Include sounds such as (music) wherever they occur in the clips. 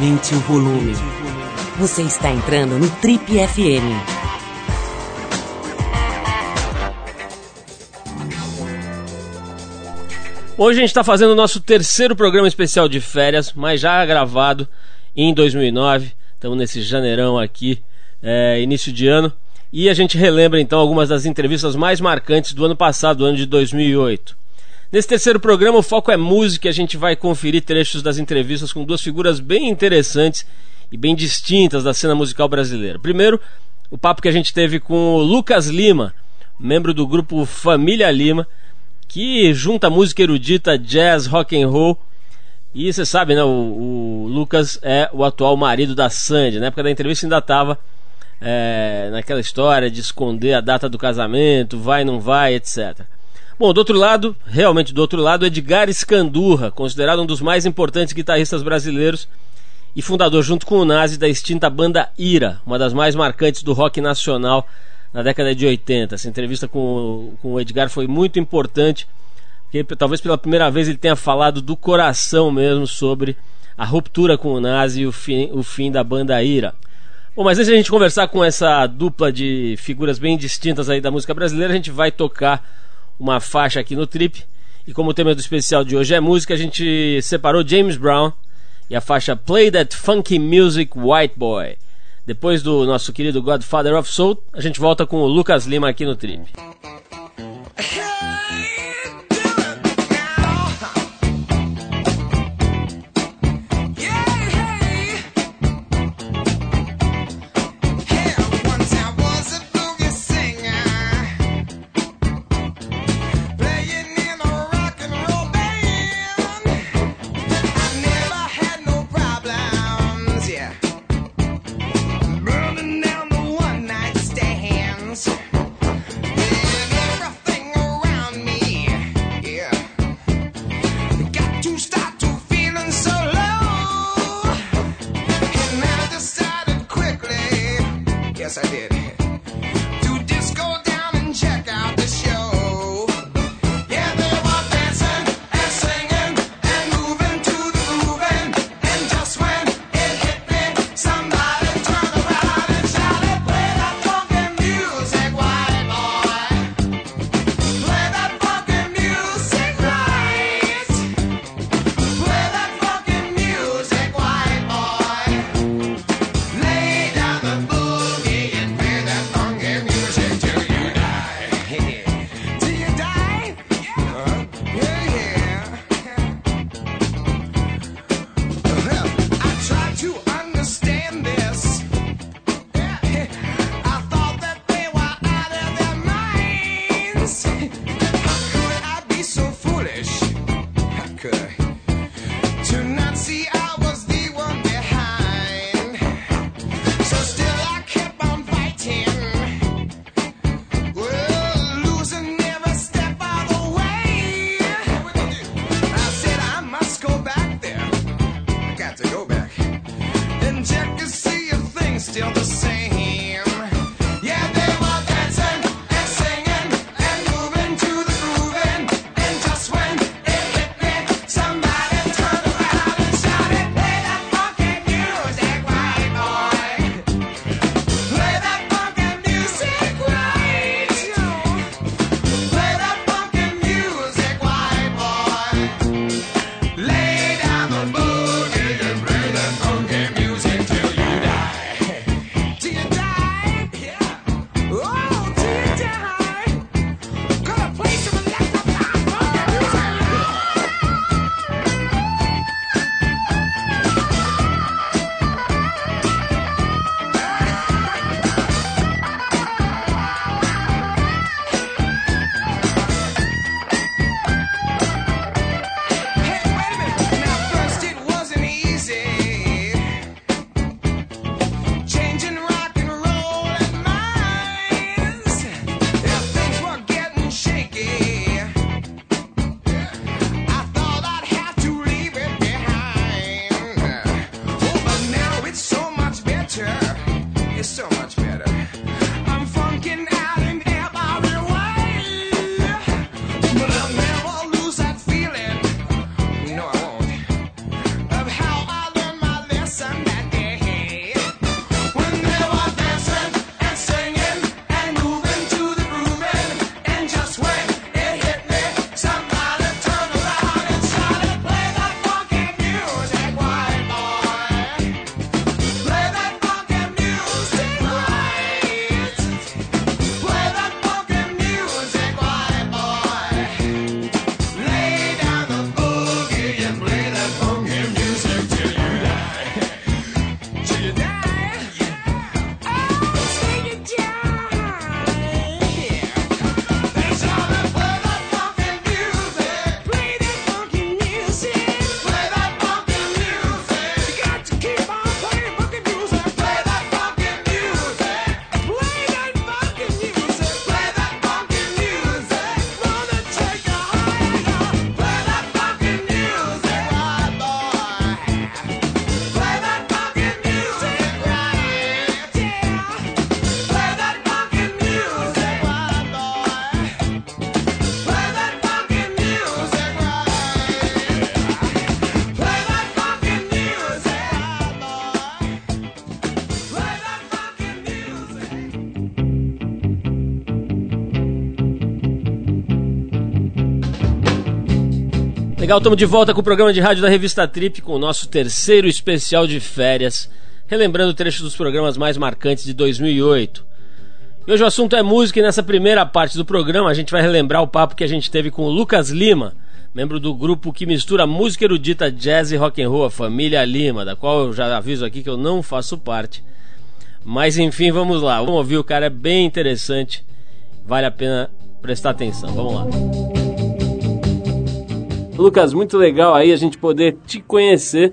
Aumente o volume. Você está entrando no Trip FM. Hoje a gente está fazendo o nosso terceiro programa especial de férias, mas já gravado em 2009. Estamos nesse janeirão aqui, é, início de ano. E a gente relembra então algumas das entrevistas mais marcantes do ano passado, do ano de 2008. Nesse terceiro programa, o foco é música e a gente vai conferir trechos das entrevistas com duas figuras bem interessantes e bem distintas da cena musical brasileira. Primeiro, o papo que a gente teve com o Lucas Lima, membro do grupo Família Lima, que junta música erudita, jazz, rock and roll. E você sabe, né? O, o Lucas é o atual marido da Sandy. Na época da entrevista ainda estava é, naquela história de esconder a data do casamento, vai, não vai, etc. Bom, do outro lado, realmente do outro lado, Edgar Escandurra, considerado um dos mais importantes guitarristas brasileiros e fundador, junto com o Nazi, da extinta banda Ira, uma das mais marcantes do rock nacional na década de 80. Essa entrevista com, com o Edgar foi muito importante, porque talvez pela primeira vez ele tenha falado do coração mesmo sobre a ruptura com o Nazi e o fim, o fim da banda Ira. Bom, mas antes de a gente conversar com essa dupla de figuras bem distintas aí da música brasileira, a gente vai tocar uma faixa aqui no Trip. E como o tema do especial de hoje é música, a gente separou James Brown e a faixa Play That Funky Music White Boy. Depois do nosso querido Godfather of Soul, a gente volta com o Lucas Lima aqui no Trip. Legal, estamos de volta com o programa de rádio da revista Trip com o nosso terceiro especial de férias, relembrando trechos dos programas mais marcantes de 2008. E hoje o assunto é música e nessa primeira parte do programa a gente vai relembrar o papo que a gente teve com o Lucas Lima, membro do grupo que mistura música erudita, jazz e rock and roll, a família Lima, da qual eu já aviso aqui que eu não faço parte. Mas enfim, vamos lá. Vamos ouvir, o cara é bem interessante. Vale a pena prestar atenção. Vamos lá. Lucas, muito legal aí a gente poder te conhecer,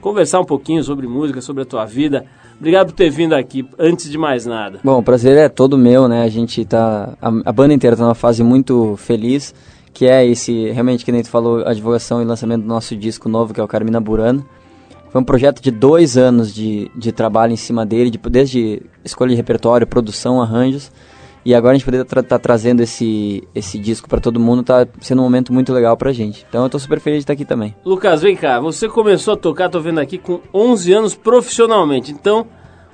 conversar um pouquinho sobre música, sobre a tua vida. Obrigado por ter vindo aqui, antes de mais nada. Bom, o prazer é todo meu, né? A gente tá. A, a banda inteira tá numa fase muito feliz, que é esse, realmente, que nem tu falou, a divulgação e lançamento do nosso disco novo, que é o Carmina Burana. Foi um projeto de dois anos de, de trabalho em cima dele, de, desde escolha de repertório, produção, arranjos. E agora a gente poder estar tá trazendo esse, esse disco para todo mundo tá sendo um momento muito legal pra gente. Então eu tô super feliz de estar aqui também. Lucas, vem cá, você começou a tocar, tô vendo aqui, com 11 anos profissionalmente. Então,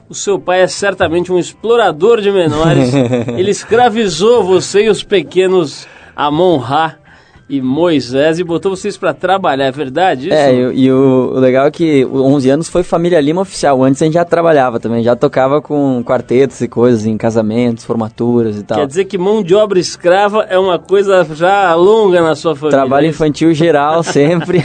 o seu pai é certamente um explorador de menores. (laughs) Ele escravizou você e os pequenos Amon Ra e Moisés e botou vocês para trabalhar, é verdade isso? É, e, e o, o, legal é que 11 anos foi Família Lima oficial. Antes a gente já trabalhava também, já tocava com quartetos e coisas em casamentos, formaturas e tal. Quer dizer que mão de obra escrava é uma coisa já longa na sua família. Trabalho é infantil geral (laughs) sempre,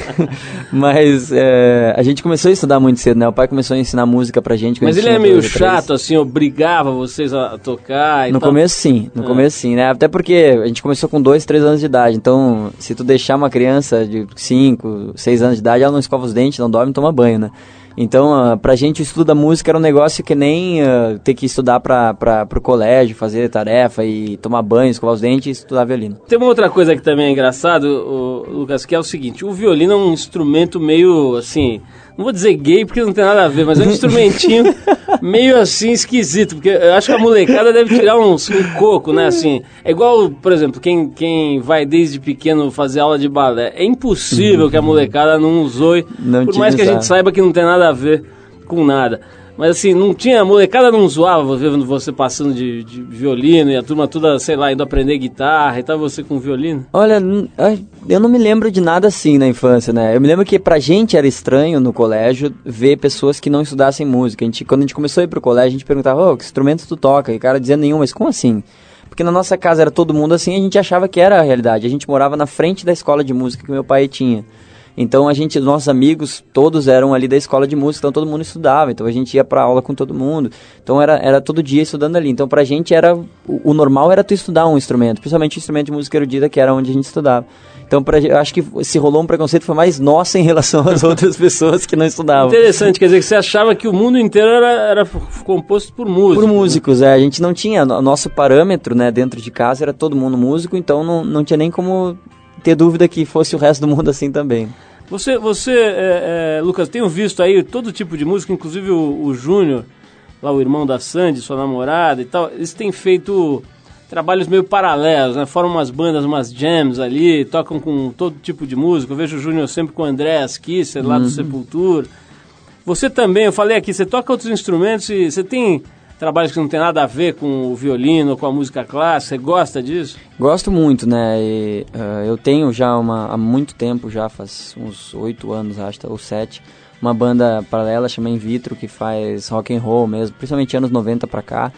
mas é, a gente começou a estudar muito cedo, né? O pai começou a ensinar música pra gente. Mas ele é meio chato, assim, obrigava vocês a tocar No tal. começo sim, no é. começo sim, né? Até porque a gente começou com 2, 3 anos de idade, então se tu deixar uma criança de 5, 6 anos de idade, ela não escova os dentes, não dorme, toma banho, né? Então, uh, pra gente o estudo da música era um negócio que nem uh, ter que estudar pra, pra, pro colégio, fazer tarefa e tomar banho, escovar os dentes e estudar violino. Tem uma outra coisa que também é engraçado, o, Lucas, que é o seguinte, o violino é um instrumento meio, assim, não vou dizer gay porque não tem nada a ver, mas é um instrumentinho meio assim esquisito, porque eu acho que a molecada deve tirar uns, um coco, né? Assim, é igual, por exemplo, quem, quem vai desde pequeno fazer aula de balé. É impossível que a molecada não zoe, não por mais que a gente saiba que não tem nada a ver com nada. Mas assim, não tinha, molecada não zoava vendo você passando de, de, violino e a turma toda, sei lá, indo aprender guitarra e tal, você com violino? Olha, eu não me lembro de nada assim na infância, né? Eu me lembro que pra gente era estranho no colégio ver pessoas que não estudassem música. A gente, quando a gente começou a ir pro colégio, a gente perguntava, oh, que instrumento tu toca? E o cara dizia nenhum, mas como assim? Porque na nossa casa era todo mundo assim, a gente achava que era a realidade. A gente morava na frente da escola de música que meu pai tinha. Então a gente, nossos amigos, todos eram ali da escola de música, então todo mundo estudava, então a gente ia para aula com todo mundo. Então era, era todo dia estudando ali. Então pra gente era o, o normal era tu estudar um instrumento, principalmente o instrumento de música erudita, que era onde a gente estudava. Então, pra, eu acho que se rolou um preconceito foi mais nossa em relação às (laughs) outras pessoas que não estudavam. Interessante, quer dizer que você achava que o mundo inteiro era, era composto por músicos. Por músicos, é. A gente não tinha, nosso parâmetro, né, dentro de casa era todo mundo músico, então não, não tinha nem como ter dúvida que fosse o resto do mundo assim também. Você, você é, é, Lucas, tenho visto aí todo tipo de música, inclusive o, o Júnior, lá o irmão da Sandy, sua namorada e tal, eles têm feito trabalhos meio paralelos, né? Formam umas bandas, umas jams ali, tocam com todo tipo de música. Eu vejo o Júnior sempre com o André Kisser, lá uhum. do Sepultura. Você também, eu falei aqui, você toca outros instrumentos e você tem trabalhos que não tem nada a ver com o violino, com a música clássica. Você gosta disso? Gosto muito, né? E, uh, eu tenho já uma, há muito tempo, já faz uns oito anos, acho, ou sete, uma banda paralela chamada In Vitro que faz rock and roll mesmo, principalmente anos 90 para cá.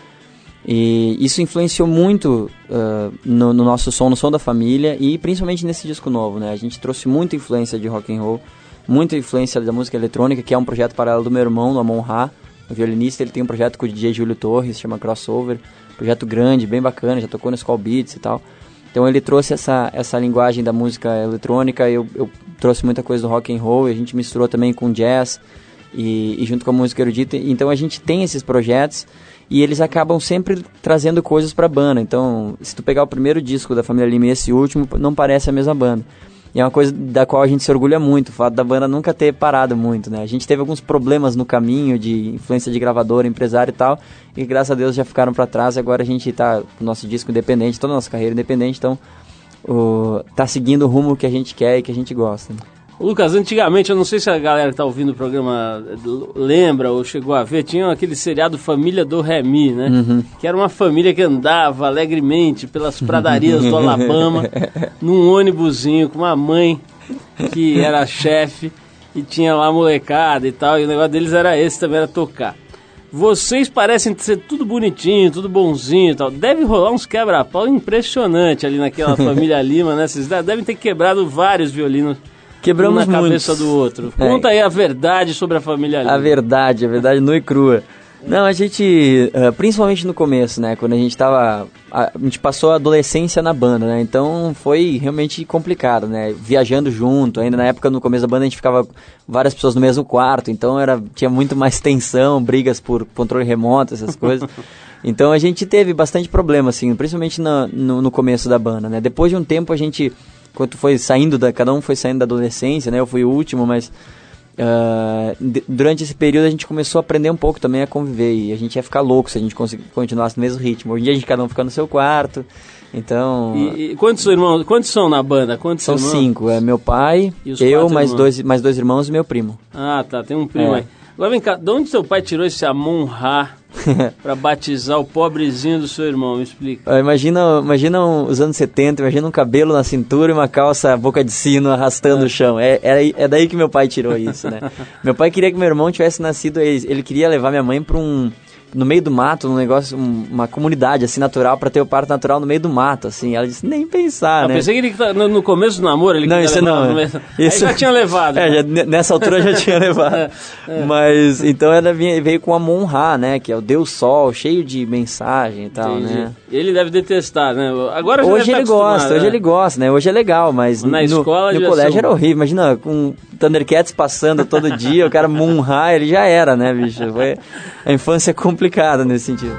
E isso influenciou muito uh, no, no, nosso som, no som da família e principalmente nesse disco novo, né? A gente trouxe muita influência de rock and roll, muita influência da música eletrônica, que é um projeto paralelo do meu irmão, do Amon Ra, o violinista, ele tem um projeto com o DJ Júlio Torres, chama Crossover, projeto grande, bem bacana, já tocou no Skull Beats e tal. Então ele trouxe essa, essa linguagem da música eletrônica, eu, eu trouxe muita coisa do rock and roll, a gente misturou também com jazz e, e junto com a música erudita. Então a gente tem esses projetos e eles acabam sempre trazendo coisas para a banda. Então, se tu pegar o primeiro disco da Família Lima e esse último, não parece a mesma banda. E é uma coisa da qual a gente se orgulha muito, o fato da banda nunca ter parado muito, né? A gente teve alguns problemas no caminho de influência de gravador, empresário e tal, e graças a Deus já ficaram para trás, e agora a gente tá com o nosso disco independente, toda a nossa carreira independente, então o, tá seguindo o rumo que a gente quer e que a gente gosta. Né? Lucas, antigamente, eu não sei se a galera que está ouvindo o programa lembra ou chegou a ver, tinha aquele seriado Família do Remy, né? Uhum. Que era uma família que andava alegremente pelas pradarias do (laughs) Alabama, num ônibusinho com uma mãe que era chefe e tinha lá molecada e tal, e o negócio deles era esse também, era tocar. Vocês parecem ser tudo bonitinho, tudo bonzinho e tal. Deve rolar uns quebra-pau impressionante ali naquela (laughs) família Lima, né? Vocês devem ter quebrado vários violinos Quebramos um na cabeça muitos. do outro. É. Conta aí a verdade sobre a família Lima. A verdade, a verdade nua e crua. Não, a gente, eh, principalmente no começo, né, quando a gente tava, a, gente passou a adolescência na banda, né, então foi realmente complicado, né, viajando junto, ainda na época, no começo da banda, a gente ficava várias pessoas no mesmo quarto, então era, tinha muito mais tensão, brigas por controle remoto, essas coisas. (laughs) Então a gente teve bastante problema, assim, principalmente na- no, no começo da banda, né, depois de um tempo a gente, quando foi saindo da, cada um foi saindo da adolescência, né, eu fui o último, mas... De- durante esse período a gente começou a aprender um pouco também a conviver e a gente ia ficar louco se a gente continuasse no mesmo ritmo. Hoje em dia a gente cada um fica no seu quarto, então E, e quantos irmãos? Quantos são na banda? Quantos são irmãos? cinco. É meu pai, eu, mais irmãos? dois, mais dois irmãos e meu primo. Ah, tá, tem um primo É. aí. Agora vem cá, de onde seu pai tirou esse Amon Ra (laughs) pra batizar o pobrezinho do seu irmão? Me explica. Ah, Imagina, imagina os anos 70, imagina um cabelo na cintura e uma calça boca de sino arrastando o chão. É, é, é daí que meu pai tirou isso, né? (laughs) meu pai queria que meu irmão tivesse nascido, ele, ele queria levar minha mãe pra um no meio do mato, num negócio, um- uma comunidade assim natural pra ter o parto natural no meio do mato, assim. Ela disse nem pensar, Eu né? pensei que ele tá no, no começo do namoro ele Não, isso não. no é. Isso já tinha levado. É, né? já- ne- nessa altura já tinha (laughs) levado. Mas então ela veio com Amon Ra, né? Que é o Deus Sol, cheio de mensagem e tal, Entendi. né? Ele deve detestar, né? Agora já Hoje deve ele tá gosta, acostumado, hoje né? ele gosta, né? Hoje é legal, mas Na no, escola no colégio era horrível. Imagina, com Thundercats passando todo dia, o cara Munra, ele já era, né, bicho? Foi a infância é complicada nesse sentido.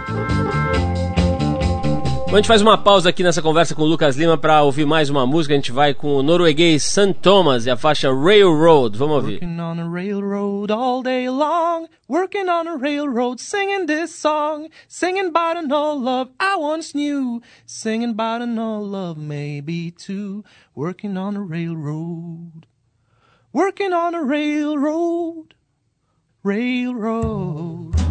Bom, a gente faz uma pausa aqui nessa conversa com o Lucas Lima pra ouvir mais uma música. A gente vai com o norueguês St. Thomas e a faixa Railroad. Vamos ouvir. Working on a railroad all day long, working on a railroad, singing this song, singing about an old love I once knew, singing about an old love maybe too, working on a railroad, working on a railroad, railroad.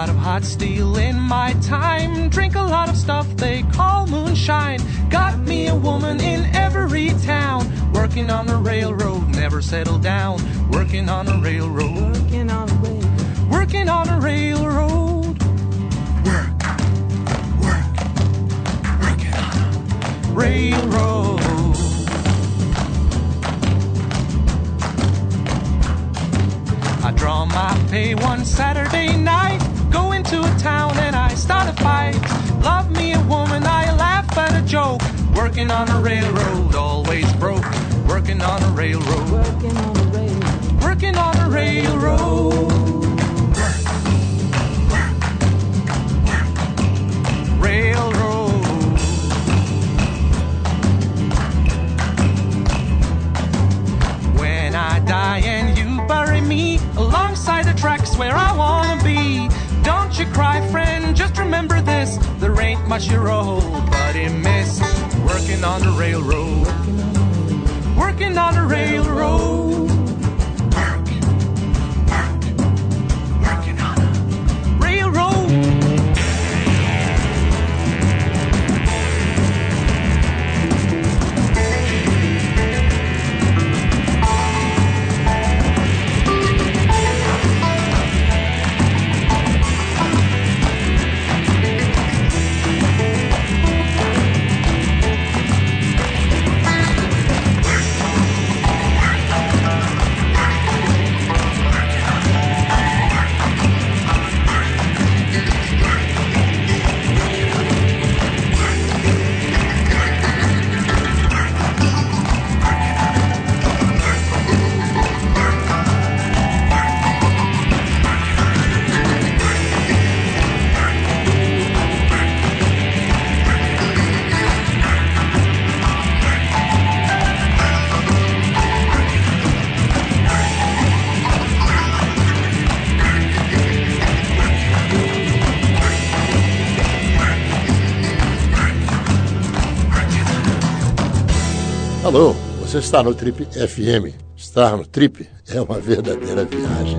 Lot of hot steel in my time. Drink a lot of stuff they call moonshine. Got me a woman in every town. Working on a railroad, never settled down. Working on a railroad. Working on a railroad. Working on a railroad. Work, work, working on a railroad. I draw my pay one Saturday night, go into a town and I start a fight. Love me a woman, I laugh at a joke. Working on a railroad, always broke. Working on a railroad. Working on a railroad. Working on a railroad. Railroad. When I die and you bury me alongside the tracks where I wanna be. You cry, friend, just remember this. There ain't much you roll, but it miss. Working on the railroad. Working on the railroad. Está no Trip FM. Estar no Trip é uma verdadeira viagem.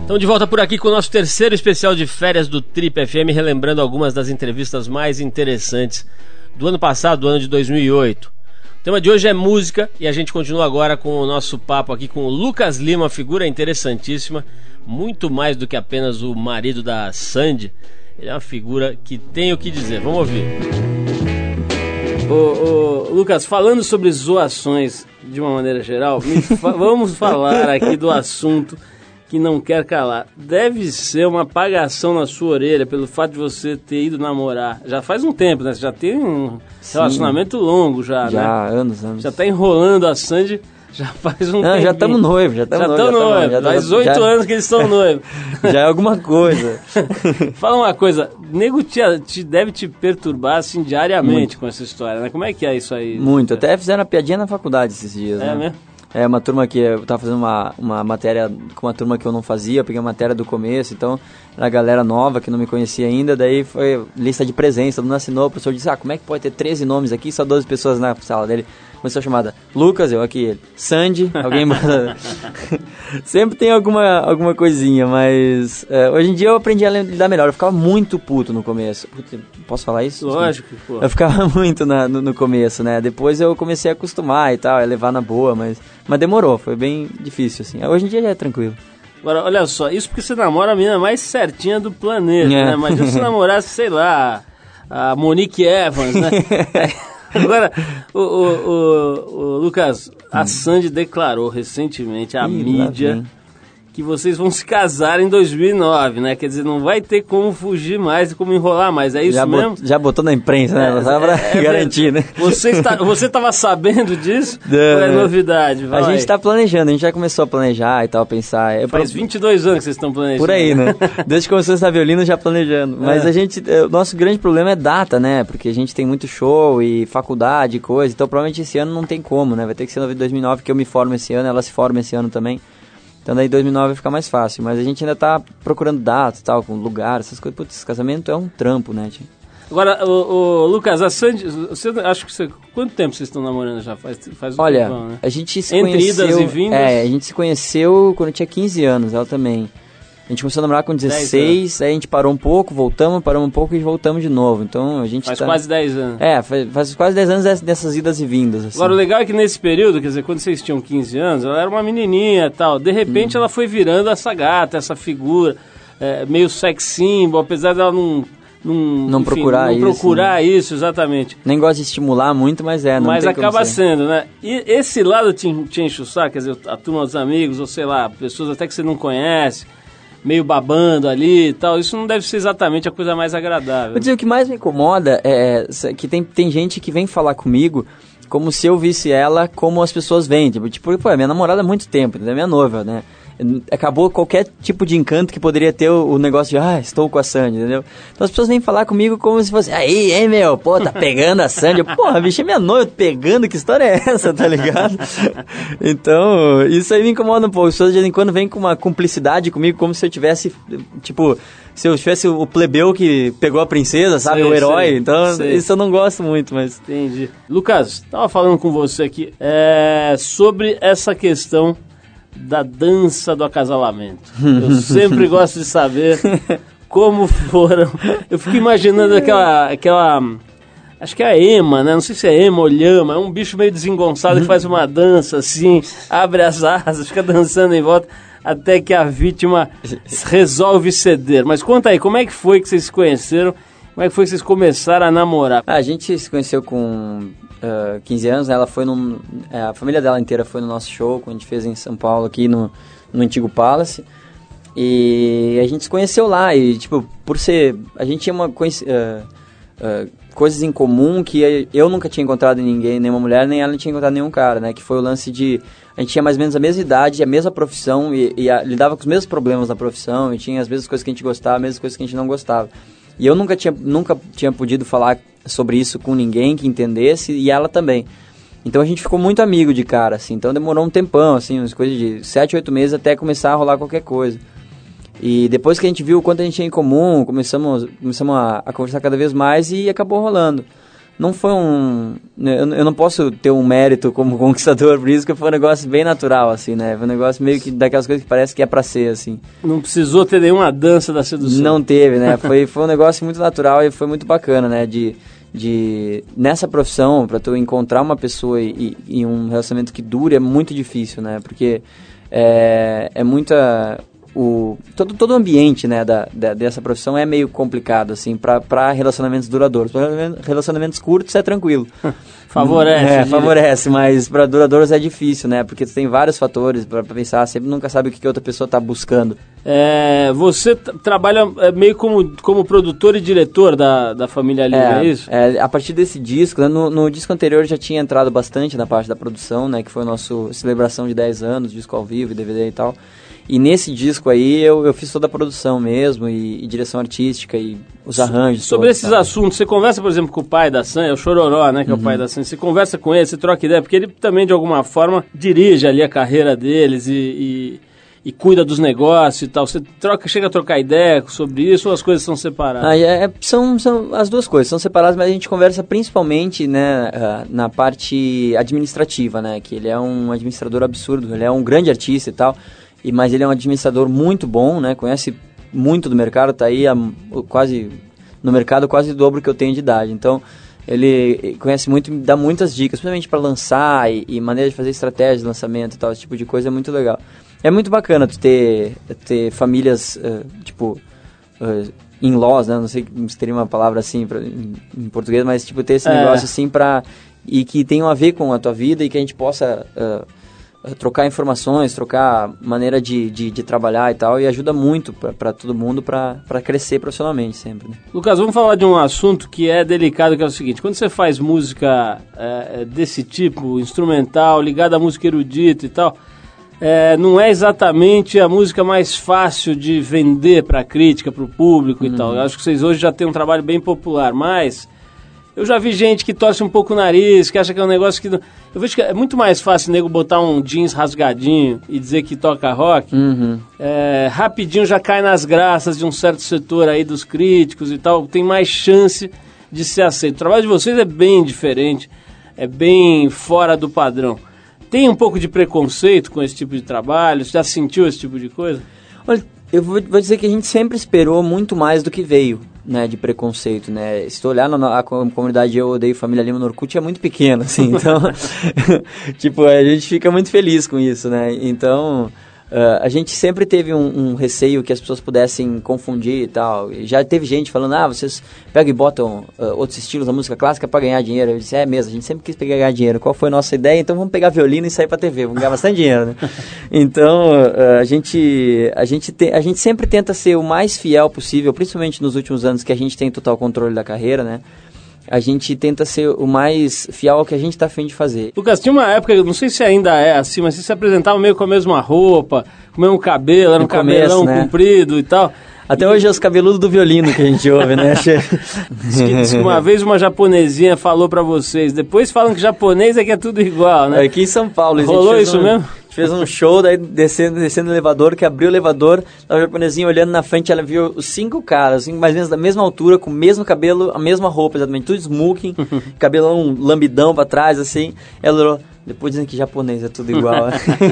Estamos de volta por aqui com o nosso terceiro especial de férias do Trip FM, relembrando algumas das entrevistas mais interessantes do ano passado, do ano de 2008. O tema de hoje é música e a gente continua agora com o nosso papo aqui com o Lucas Lima, figura interessantíssima, muito mais do que apenas o marido da Sandy. Ele é uma figura que tem o que dizer. Vamos ouvir. Ô, ô, Lucas, falando sobre zoações de uma maneira geral, fa (laughs) vamos falar aqui do assunto que não quer calar. Deve ser uma apagação na sua orelha pelo fato de você ter ido namorar. Já faz um tempo, né? Você já tem um Sim. relacionamento longo já, já né? Já, anos, anos. Já tá enrolando a Sandy já faz um Não, já estamos noivos, já estamos noivos. Já estamos noivos, faz oito anos que eles estão noivos. (laughs) já é alguma coisa. (laughs) Fala uma coisa, nego te, te, deve te perturbar assim diariamente Muito. com essa história, né? Como é que é isso aí? Muito, até fizeram uma piadinha na faculdade esses dias, É né? mesmo? É uma turma que eu tava fazendo uma, uma matéria com uma turma que eu não fazia, eu peguei a matéria do começo, então era a galera nova que não me conhecia ainda, daí foi lista de presença, todo mundo assinou, o professor disse, ah, como é que pode ter 13 nomes aqui, só 12 pessoas na sala dele? Começou a chamada Lucas, eu aqui, ele. Sandy, alguém (laughs) Sempre tem alguma, alguma coisinha, mas é, hoje em dia eu aprendi a lidar melhor. Eu ficava muito puto no começo. posso falar isso? Lógico, pô. Eu ficava (laughs) muito na, no, no, começo, né? Depois eu comecei a acostumar e tal, a levar na boa, mas, mas demorou, foi bem difícil, assim. Hoje em dia já é tranquilo. Agora, olha só, isso porque você namora a menina mais certinha do planeta, é. né? Imagina se (laughs) namorasse, sei lá, a Monique Evans, né? Agora, o, o, o, o Lucas, a. Sandy declarou recentemente à Ih, mídia que vocês vão (laughs) se casar em 2009, né? Quer dizer, não vai ter como fugir mais e como enrolar mais, é isso já mesmo? Bot, já botou na imprensa, né? É, Só pra é, é garantir, né? Você, está, você estava sabendo disso? Não, (laughs) é novidade? Vai. A gente está planejando, a gente já começou a planejar e tal, pensar. É Faz 22 anos que vocês estão planejando. Por aí, né? (laughs) Desde que começou essa violino já planejando. Mas é. a gente, o nosso grande problema é data, né? Porque a gente tem muito show e faculdade e coisa, então provavelmente esse ano não tem como, né? Vai ter que ser no 2009, que eu me formo esse ano, ela se forma esse ano também. Então daí 2009 vai ficar mais fácil. Mas a gente ainda tá procurando datas tal, com lugar, essas coisas. Putz, esse casamento é um trampo, né, tio? Agora, o, o, Lucas, a Sandy, você, acho que você, quanto tempo vocês estão namorando já? Faz, faz um Olha, tempão, né? a gente se Entre conheceu... idas e vindas? É, a gente se conheceu quando eu tinha 15 anos, ela também. A gente começou a namorar com 16, aí a gente parou um pouco, voltamos, paramos um pouco e voltamos de novo. Então a gente Faz tá... quase 10 anos. É, faz, faz, quase 10 anos dessas idas e vindas. Assim. Agora o legal é que nesse período, quer dizer, quando vocês tinham 15 anos, ela era uma menininha e tal. De repente hum. ela foi virando essa gata, essa figura, é, meio sex symbol, apesar dela não não, não enfim, procurar não isso. procurar né? isso, exatamente. Nem gosta de estimular muito, mas é. Não mas acaba sendo, né? E esse lado te, te enche o saco, quer dizer, a turma dos amigos, ou sei lá, pessoas até que você não conhece, meio babando ali e tal, isso não deve ser exatamente a coisa mais agradável. O que mais me incomoda é, é que tem, tem gente que vem falar comigo como se eu visse ela como as pessoas veem. Tipo, tipo pô, é minha namorada há muito tempo, é minha noiva, né? Acabou qualquer tipo de encanto que poderia ter o, o, negócio de, ah, estou com a Sandy, entendeu? Então as pessoas vêm falar comigo como se fosse, aí, hein, meu, pô, tá pegando a Sandy. Porra, bicho, é minha noiva, pegando, que história é essa, tá ligado? (laughs) então, isso aí me incomoda um pouco. As pessoas de vez em quando vêm com uma cumplicidade comigo, como se eu tivesse, tipo, se eu tivesse o plebeu que pegou a princesa, sabe? Sei, o herói. Sei, então, sei. isso eu não gosto muito, mas. Entendi. Lucas, tava falando com você aqui é, sobre essa questão da dança do acasalamento. Eu (laughs) sempre gosto de saber como foram. Eu fico imaginando aquela. aquela Acho que é a Ema, né? Não sei se é Ema ou Lhama. É um bicho meio desengonçado que faz uma dança assim, abre as asas, fica dançando em volta até que a vítima resolve ceder. Mas conta aí, como é que foi que vocês se conheceram? Como é que foi que vocês começaram a namorar? A gente se conheceu com uh, 15 anos, ela foi num... É, a família dela inteira foi no nosso show, que a gente fez em São Paulo, aqui no, no Antigo Palace. E a gente se conheceu lá e, tipo, por ser... A gente tinha uma... Uh, coisas em comum que eu nunca tinha encontrado em ninguém, nenhuma mulher, nem ela tinha encontrado nenhum cara, né? Que foi o lance de a gente tinha mais ou menos a mesma idade, a mesma profissão e, e a, lidava com os mesmos problemas da profissão e tinha as mesmas coisas que a gente gostava, as mesmas coisas que a gente não gostava. E eu nunca tinha, nunca tinha podido falar sobre isso com ninguém que entendesse e ela também. Então a gente ficou muito amigo de cara, assim. Então demorou um tempão, assim, umas coisas de sete, oito meses até começar a rolar qualquer coisa. E depois que a gente viu o quanto a gente tinha em comum, começamos, começamos a, a conversar cada vez mais e acabou rolando. não foi um. né, Eu, eu não posso ter um mérito como (laughs) conquistador, por isso que foi um negócio bem natural, assim, né? Foi um negócio meio que daquelas coisas que parece que é pra ser, assim. Não precisou ter nenhuma dança da sedução. Não teve, né? Foi, foi um negócio muito natural e foi muito bacana, né? De, de nessa profissão, para tu encontrar uma pessoa e, e, um relacionamento que dure é muito difícil, né? Porque é, é muita o todo todo o ambiente, né, da, da- dessa profissão é meio complicado assim para relacionamentos duradouros. Pra relacionamentos curtos é tranquilo. (laughs) Favorece, É, favorece, mas para duradouros é difícil, né? Porque tem vários fatores para pensar, sempre nunca sabe o que, que outra pessoa tá buscando. É, você trabalha é, meio como, como produtor e diretor da, da família Lima, é, isso? é, a partir desse disco, né, no, no disco anterior já tinha entrado bastante na parte da produção, né? Que foi o nosso celebração de 10 anos, disco ao vivo, DVD e tal. E nesse disco aí eu, eu fiz toda a produção mesmo, e, e direção artística, e os arranjos. Sobre todos, esses assuntos, você conversa, por exemplo, com o pai da Sam, é o Chororó, né, que é o Uhum. pai da Sam, você conversa com ele, você troca ideia, porque ele também, de alguma forma, dirige ali a carreira deles e, e, e cuida dos negócios e tal. Você troca, chega a trocar ideia sobre isso ou as coisas são separadas? Ah, é- é- são, são as duas coisas, são separadas, mas a gente conversa principalmente né, ah, na parte administrativa, né? Que ele é um administrador absurdo, ele é um grande artista e tal, e, mas ele é um administrador muito bom, né? Conhece muito do mercado, tá aí há quase no mercado quase o dobro que eu tenho de idade. Então, ele conhece muito e dá muitas dicas, principalmente para lançar e, e maneira de fazer estratégia de lançamento e tal, esse tipo de coisa é muito legal. É muito bacana tu ter, ter famílias, eh, tipo, uh, in-laws, né? Não sei se teria uma palavra assim pra, em, em português, mas tipo ter esse É. negócio assim pra... E que tenham a ver com a tua vida e que a gente possa uh, uh, trocar informações, trocar maneira de, de, de trabalhar e tal. E ajuda muito pra todo mundo pra crescer profissionalmente sempre, né? Lucas, vamos falar de um assunto que é delicado, que é o seguinte: quando você faz música é, desse tipo, instrumental, ligada à música erudita e tal, é, não é exatamente a música mais fácil de vender para a crítica, para o público e tal. Eu acho que vocês hoje já têm um trabalho bem popular, mas eu já vi gente que torce um pouco o nariz, que acha que é um negócio que. Eu vejo que é muito mais fácil o nego botar um jeans rasgadinho e dizer que toca rock. Uhum. É, rapidinho já cai nas graças de um certo setor aí dos críticos e tal, tem mais chance de ser aceito. O trabalho de vocês é bem diferente, é bem fora do padrão. Tem um pouco de preconceito com esse tipo de trabalho? Você já sentiu esse tipo de coisa? Olha, eu vou, vou dizer que a gente sempre esperou muito mais do que veio, né, de preconceito, né. Se tu olhar na, a com- comunidade Eu Odeio Família Lima no Orkut, é muito pequena, assim, (laughs) então, (laughs) tipo, a gente fica muito feliz com isso, né. Então, ah, a gente sempre teve um, um receio que as pessoas pudessem confundir e tal. E já teve gente falando, ah, vocês pegam e botam ah, outros estilos da música clássica para ganhar dinheiro. Eu disse, é mesmo, a gente sempre quis pegar ganhar dinheiro. Qual foi a nossa ideia? Então vamos pegar violino e sair pra TV, vamos ganhar bastante dinheiro, né? (laughs) Então, ah, a gente, a, gente te, a gente sempre tenta ser o mais fiel possível, principalmente nos últimos anos que a gente tem total controle da carreira, né? A gente tenta ser o mais fiel ao que a gente tá afim de fazer. Lucas, tinha uma época, eu não sei se ainda é assim, mas vocês se apresentavam meio com a mesma roupa, com o mesmo cabelo, era um começo, cabelão né? comprido e tal. Até hoje é os cabeludos do violino que a gente ouve, né? (laughs) (laughs) Diz que, diz que uma vez uma japonesinha falou pra vocês, depois falam que japonês é que é tudo igual, né? Aqui em São Paulo. Rolou isso um- mesmo? Fez um show, daí descendo, descendo o elevador, que abriu o elevador, a japonesinha olhando na frente, ela viu os cinco caras, mais ou menos da mesma altura, com o mesmo cabelo, a mesma roupa, exatamente, tudo smoking, (laughs) cabelão lambidão pra trás, assim. Ela olhou, depois dizem que japonês é tudo igual.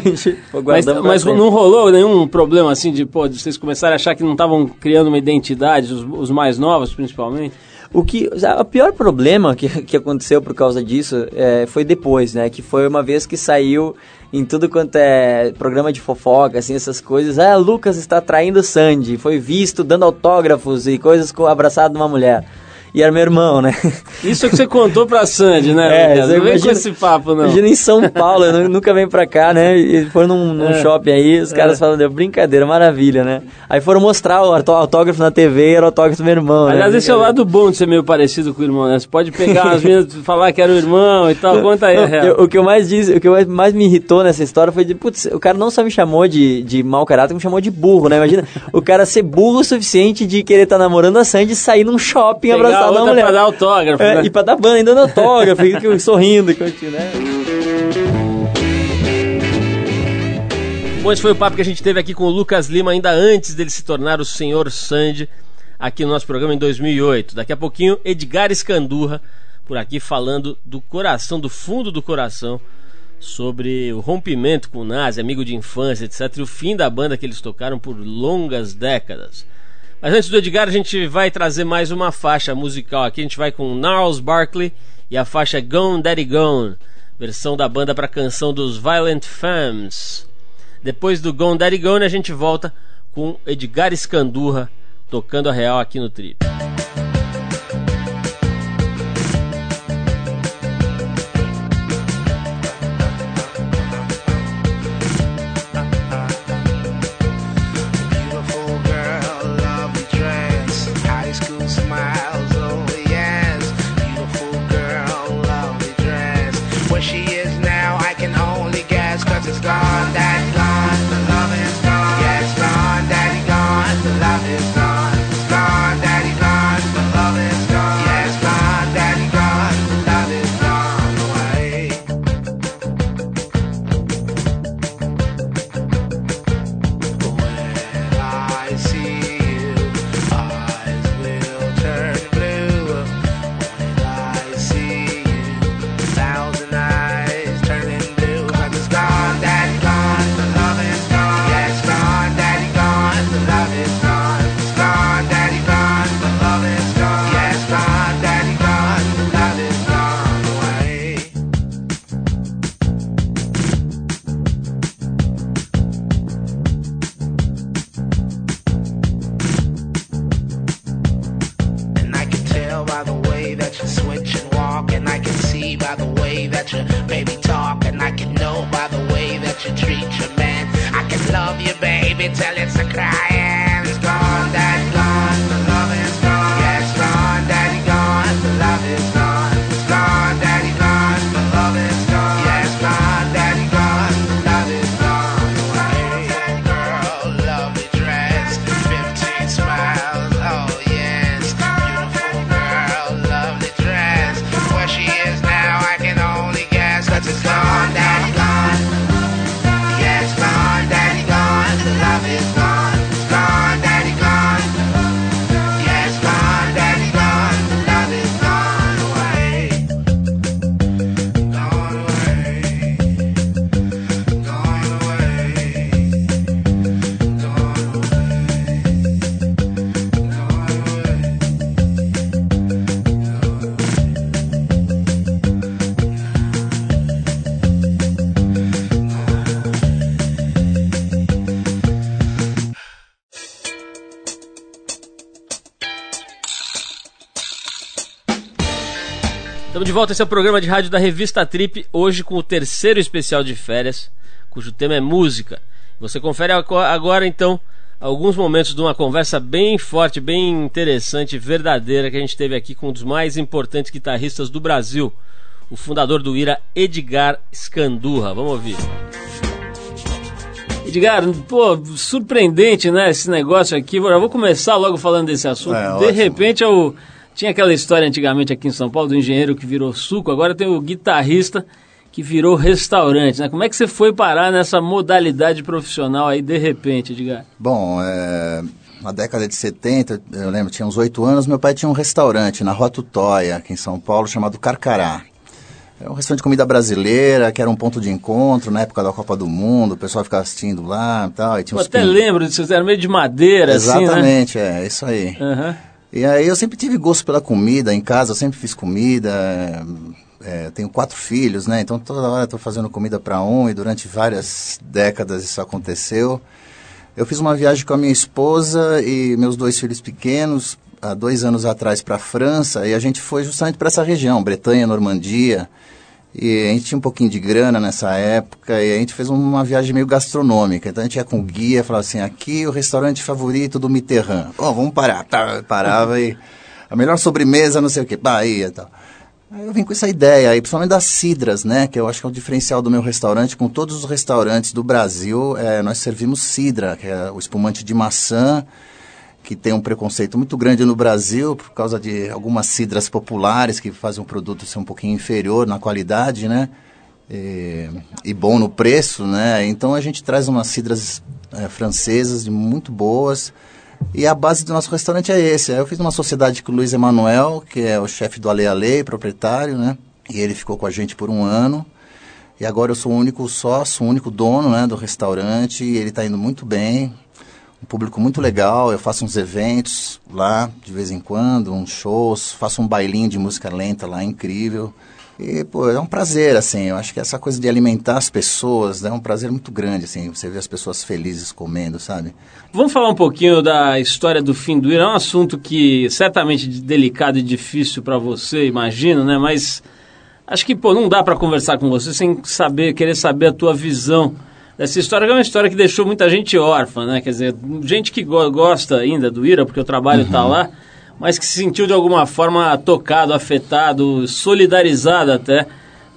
(laughs) Mas, mas não rolou nenhum problema assim de, pô, de vocês começarem a achar que não estavam criando uma identidade, os, os mais novos principalmente? O que, o pior problema que, (laughs) que aconteceu por causa disso é, foi depois, né? Que foi uma vez que saiu em tudo quanto é programa de fofoca, assim, essas coisas. Ah, Lucas está traindo Sandy. Foi visto dando autógrafos e coisas com abraçado numa mulher. E era meu irmão, né? Isso é que você contou pra Sandy, né? (laughs) É, não vem com imagina- esse papo, não. Imagina em São Paulo, eu nu- nunca vem pra cá, né? E foram num, num É. shopping aí, os caras falando, deu brincadeira, maravilha, né? Aí foram mostrar o autó- autógrafo na TV e era o autógrafo do meu irmão, né? Aliás, esse é o lado bom de ser meio parecido com o irmão, né? Você pode pegar as meninas e falar que era o irmão e tal, (laughs) conta aí, Não, eu- o que eu mais disse, o que eu mais me irritou nessa história foi de, putz, o cara não só me chamou de, de mau caráter, me chamou de burro, né? Imagina o cara ser burro o suficiente de querer estar namorando a Sandy e sair num shopping Pegar abraçado outra mulher. pra dar autógrafo, É, né? E pra dar banda, ainda dando autógrafo, que- sorrindo, e curtindo, né? Bom, esse foi o papo que a gente teve aqui com o Lucas Lima, ainda antes dele se tornar o senhor Sandy, aqui no nosso programa em 2008. Daqui a pouquinho, Edgar Escandurra, por aqui falando do coração, do fundo do coração, sobre o rompimento com o Nazi, amigo de infância, etc. E o fim da banda que eles tocaram por longas décadas. Mas antes do Edgar, a gente vai trazer mais uma faixa musical aqui. A gente vai com Gnarls Barkley e a faixa Gone Daddy Gone, versão da banda para a canção dos Violent Femmes. Depois do Gone Daddy Gone, a gente volta com Edgar Escandurra tocando a real aqui no Trip. De volta, esse é o programa de rádio da revista Trip, hoje com o terceiro especial de férias, cujo tema é música. Você confere agora então alguns momentos de uma conversa bem forte, bem interessante, verdadeira que a gente teve aqui com um dos mais importantes guitarristas do Brasil, o fundador do Ira, Edgar Scandurra. Vamos ouvir. Edgar, pô, surpreendente, né, esse negócio aqui. Eu vou começar logo falando desse assunto. É, de ótimo. repente eu tinha aquela história antigamente aqui em São Paulo do engenheiro que virou suco, agora tem o guitarrista que virou restaurante, né? Como é que você foi parar nessa modalidade profissional aí de repente, Edgar? Bom, é, na década de 70, eu lembro, tinha uns oito anos, meu pai tinha um restaurante na Rua Tutóia, aqui em São Paulo, chamado Carcará. Era um restaurante de comida brasileira, que era um ponto de encontro na época da Copa do Mundo, o pessoal ficava assistindo lá e tal. E tinha eu até pin... lembro disso, era meio de madeira, Exatamente, assim, né? é, isso aí. Uhum. E aí eu sempre tive gosto pela comida, em casa eu sempre fiz comida, é, tenho quatro filhos, né? Então toda hora estou fazendo comida para um e durante várias décadas isso aconteceu. Eu fiz uma viagem com a minha esposa e meus dois filhos pequenos há dois anos atrás para a França e a gente foi justamente para essa região, Bretanha, Normandia. E a gente tinha um pouquinho de grana nessa época e a gente fez uma viagem meio gastronômica. Então a gente ia com o guia, falava assim, aqui o restaurante favorito do Mitterrand. Oh, vamos parar. Tá, parava e a melhor sobremesa, não sei o que, Bahia e tal. Aí eu vim com essa ideia aí, principalmente das cidras, né? Que eu acho que é o diferencial do meu restaurante. Com todos os restaurantes do Brasil, é, nós servimos cidra, que é o espumante de maçã que tem um preconceito muito grande no Brasil por causa de algumas cidras populares que fazem um produto ser um pouquinho inferior na qualidade, né? E, e bom no preço, né? Então a gente traz umas cidras é, francesas muito boas, E a base do nosso restaurante é esse. Eu fiz uma sociedade com o Luiz Emanuel, que é o chefe do Ale Ale, proprietário, né? E ele ficou com a gente por um ano. E agora eu sou o único sócio, o único dono né, do restaurante. E ele está indo muito bem. Um público muito legal. Eu faço uns eventos lá de vez em quando, uns shows. Faço um bailinho de música lenta lá, incrível. E, pô, é um prazer, assim, eu acho que essa coisa de alimentar as pessoas é um prazer muito grande, assim, você vê as pessoas felizes comendo, sabe? Vamos falar um pouquinho da história do fim do Ira, é um assunto que certamente delicado e difícil para você, imagino, né, mas acho que, pô, não dá para conversar com você sem saber, querer saber a tua visão dessa história, é uma história que deixou muita gente órfã, né, quer dizer, gente que go gosta ainda do Ira, porque o trabalho está uhum. lá, mas que se sentiu de alguma forma tocado, afetado, solidarizado até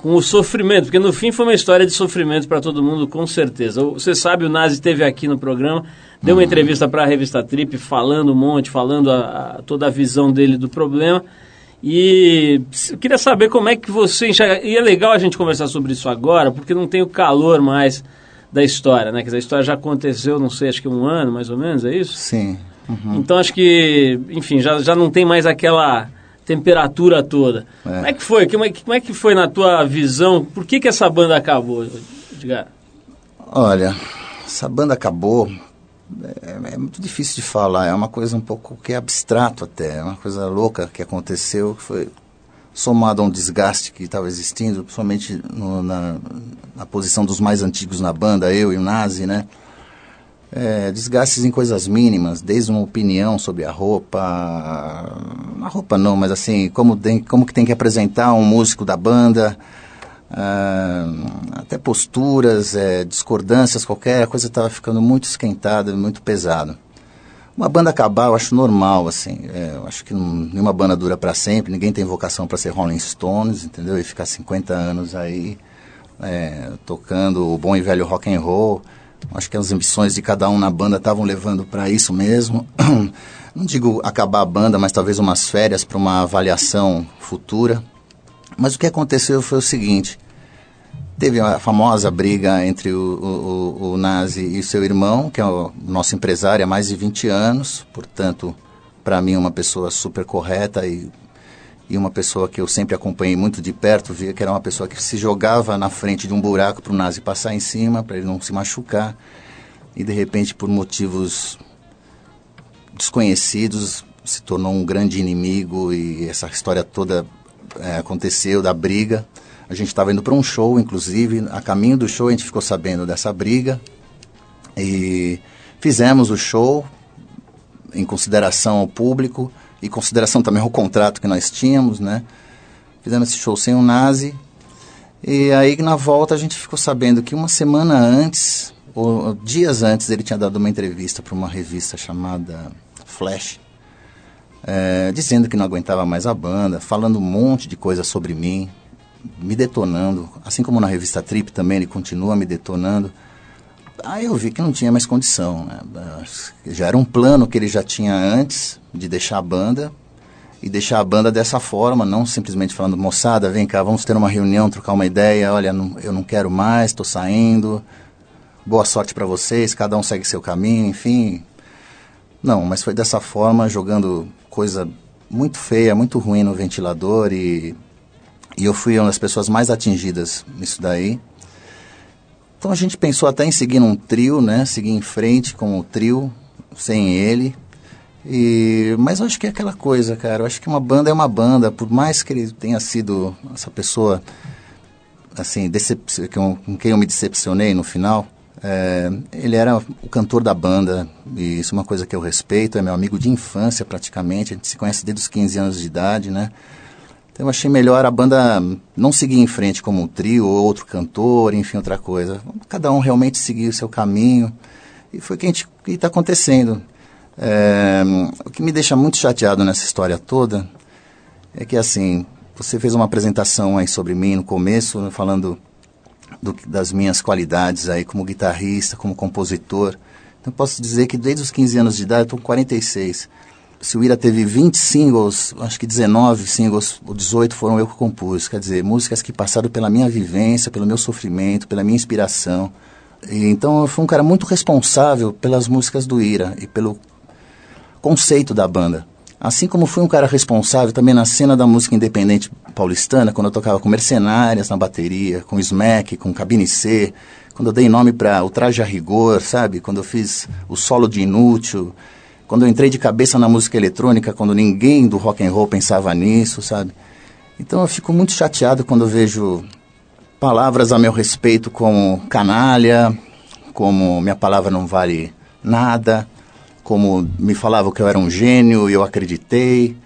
com o sofrimento, porque no fim foi uma história de sofrimento para todo mundo, com certeza. Você sabe, o Nazi esteve aqui no programa, deu uma uhum. entrevista para a revista Trip, falando um monte, falando a, a, toda a visão dele do problema. E eu queria saber como é que você enxerga. E é legal a gente conversar sobre isso agora, porque não tem o calor mais da história, né? Quer dizer, a história já aconteceu, não sei, acho que um ano mais ou menos, é isso? Sim. Uhum. Então acho que, enfim, já, já não tem mais aquela temperatura toda. É. Como é que foi? Como é, como é que foi na tua visão? Por que, que essa banda acabou, Edgar? Olha, essa banda acabou. É, é, muito difícil de falar, é uma coisa um pouco que é abstrato até, é uma coisa louca que aconteceu, que foi somado a um desgaste que estava existindo, principalmente no, na, na posição dos mais antigos na banda, eu e o Nazi, né? é, desgastes em coisas mínimas, desde uma opinião sobre a roupa, a roupa não, mas assim, como, como que tem que apresentar um músico da banda, uh, até posturas, é, discordâncias, qualquer coisa estava ficando muito esquentada, muito pesado. Uma banda acabar, eu acho normal, assim, é, eu acho que não, nenhuma banda dura para sempre, ninguém tem vocação para ser Rolling Stones, entendeu? E ficar 50 anos aí é, tocando o bom e velho rock and roll. Acho que as ambições de cada um na banda estavam levando para isso mesmo. (clears throat) Não digo acabar a banda, mas talvez umas férias para uma avaliação futura. Mas o que aconteceu foi o seguinte: teve a famosa briga entre o, o, o Nazi e seu irmão, que é o nosso empresário há mais de 20 anos, portanto, para mim, uma pessoa super correta e e uma pessoa que eu sempre acompanhei muito de perto, via que era uma pessoa que se jogava na frente de um buraco para o nazi passar em cima, para ele não se machucar. E de repente, por motivos desconhecidos, se tornou um grande inimigo e essa história toda é, aconteceu da briga. A gente estava indo para um show, inclusive, a caminho do show a gente ficou sabendo dessa briga e fizemos o show em consideração ao público e consideração também ao contrato que nós tínhamos, né? Fizemos esse show sem o Nazi. E aí na volta a gente ficou sabendo que uma semana antes, ou dias antes, ele tinha dado uma entrevista para uma revista chamada Flash, é, dizendo que não aguentava mais a banda, falando um monte de coisa sobre mim, me detonando, assim como na revista Trip também ele continua me detonando. Aí eu vi que não tinha mais condição. Né? Já era um plano que ele já tinha antes de deixar a banda e deixar a banda dessa forma, não simplesmente falando, moçada, vem cá, vamos ter uma reunião, trocar uma ideia, olha, não, eu não quero mais, estou saindo, boa sorte para vocês, cada um segue seu caminho, enfim. Não, mas foi dessa forma, jogando coisa muito feia, muito ruim no ventilador e, e eu fui uma das pessoas mais atingidas nisso daí. Então a gente pensou até em seguir um trio, né? Seguir em frente com o trio, sem ele. E, mas eu acho que é aquela coisa, cara. Eu acho que uma banda é uma banda, por mais que ele tenha sido essa pessoa, assim, com quem eu me decepcionei no final. É, ele era o cantor da banda, e isso é uma coisa que eu respeito, é meu amigo de infância praticamente, a gente se conhece desde os 15 anos de idade, né? Então eu achei melhor a banda não seguir em frente como um trio ou outro cantor, enfim, outra coisa. Cada um realmente seguir o seu caminho. E foi o que está acontecendo. É, o que me deixa muito chateado nessa história toda é que, assim, você fez uma apresentação aí sobre mim no começo, falando do, das minhas qualidades aí como guitarrista, como compositor. Então posso dizer que desde os 15 anos de idade, eu estou com 46 Ira teve 20 singles, acho que 19 singles, ou 18 foram eu que compus. Quer dizer, músicas que passaram pela minha vivência, pelo meu sofrimento, pela minha inspiração. E, então eu fui um cara muito responsável pelas músicas do Ira e pelo, conceito da banda. Assim como fui um cara responsável também na cena da música independente paulistana, quando eu tocava com Mercenárias na bateria, com Smack, com Cabine C, quando eu dei nome para o Traje a Rigor, sabe? Quando eu fiz o solo de Inútil, quando eu entrei de cabeça na música eletrônica, quando ninguém do rock and roll pensava nisso, sabe? Então eu fico muito chateado quando vejo palavras a meu respeito como canalha, como minha palavra não vale nada, como me falavam que eu era um gênio e eu acreditei.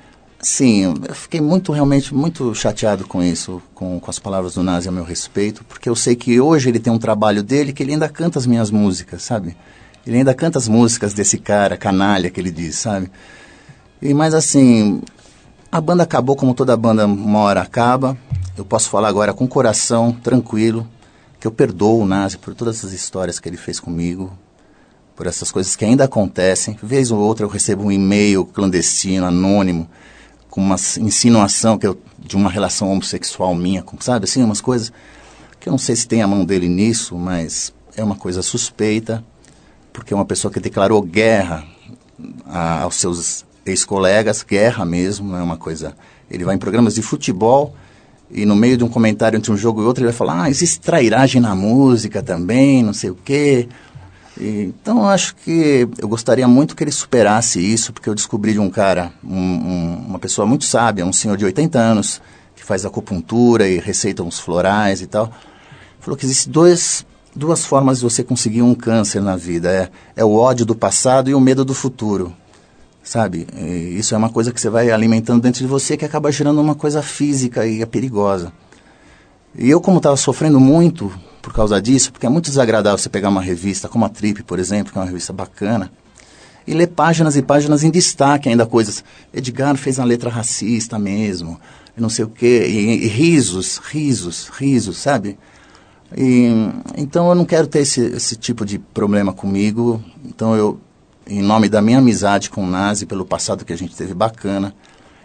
Sim, eu fiquei muito, realmente, muito chateado com isso, com, com as palavras do Nazi a meu respeito, porque eu sei que hoje ele tem um trabalho dele que ele ainda canta as minhas músicas, sabe? Ele ainda canta as músicas desse cara, canalha, que ele diz, sabe? E, mas assim, a banda acabou como toda banda uma hora acaba. Eu posso falar agora com o coração tranquilo que eu perdoo o Nazi por todas essas histórias que ele fez comigo, por essas coisas que ainda acontecem. Vez ou outra eu recebo um e-mail clandestino, anônimo, com uma insinuação que eu, de uma relação homossexual minha, sabe assim, umas coisas que eu não sei se tem a mão dele nisso, mas é uma coisa suspeita, porque é uma pessoa que declarou guerra a, aos seus ex-colegas, guerra mesmo, é uma coisa. Ele vai em programas de futebol e no meio de um comentário entre um jogo e outro ele vai falar: ah, existe trairagem na música também, não sei o quê. Então, eu acho que eu gostaria muito que ele superasse isso, porque eu descobri de um cara, um, um, uma pessoa muito sábia, um senhor de 80 anos, que faz acupuntura e receita uns florais e tal. Falou que existem dois, duas formas de você conseguir um câncer na vida: é, é o ódio do passado e o medo do futuro. Sabe? E isso é uma coisa que você vai alimentando dentro de você que acaba gerando uma coisa física e é perigosa. E eu, como estava sofrendo muito por causa disso, porque é muito desagradável você pegar uma revista como a Trip, por exemplo, que é uma revista bacana, e ler páginas e páginas em destaque ainda coisas. Edgar fez uma letra racista mesmo, não sei o quê, e, e risos, risos, risos, sabe? E, então eu não quero ter esse, esse tipo de problema comigo, então eu, em nome da minha amizade com o Nazi, pelo passado que a gente teve bacana,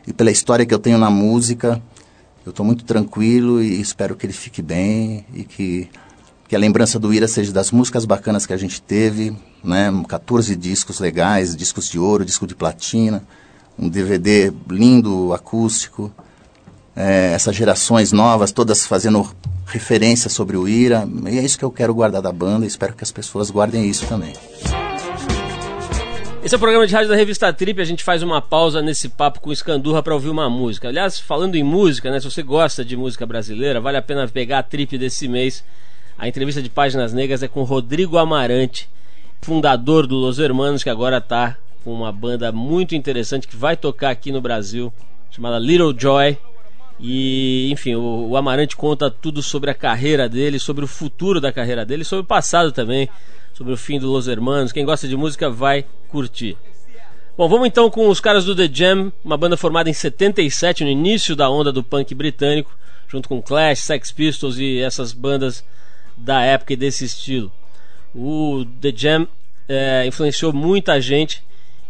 e pela história que eu tenho na música, eu estou muito tranquilo e espero que ele fique bem e que, que a lembrança do Ira seja das músicas bacanas que a gente teve, né? 14 discos legais, discos de ouro, disco de platina, um DVD lindo, acústico. É, essas gerações novas, todas fazendo referência sobre o Ira. E é isso que eu quero guardar da banda espero que as pessoas guardem isso também. Esse é o programa de rádio da revista Trip. A gente faz uma pausa nesse papo com o Escandurra para ouvir uma música. Aliás, falando em música, né? Se você gosta de música brasileira, vale a pena pegar a Trip desse mês. A entrevista de Páginas Negras é com Rodrigo Amarante, fundador do Los Hermanos, que agora está com uma banda muito interessante que vai tocar aqui no Brasil, chamada Little Joy. E, enfim, o, o Amarante conta tudo sobre a carreira dele, sobre o futuro da carreira dele, sobre o passado também sobre o fim do Los Hermanos. Quem gosta de música vai curtir. Bom, vamos então com os caras do The Jam, uma banda formada em 77, no início da onda do punk britânico, junto com Clash, Sex Pistols e essas bandas da época e desse estilo. O The Jam é, influenciou muita gente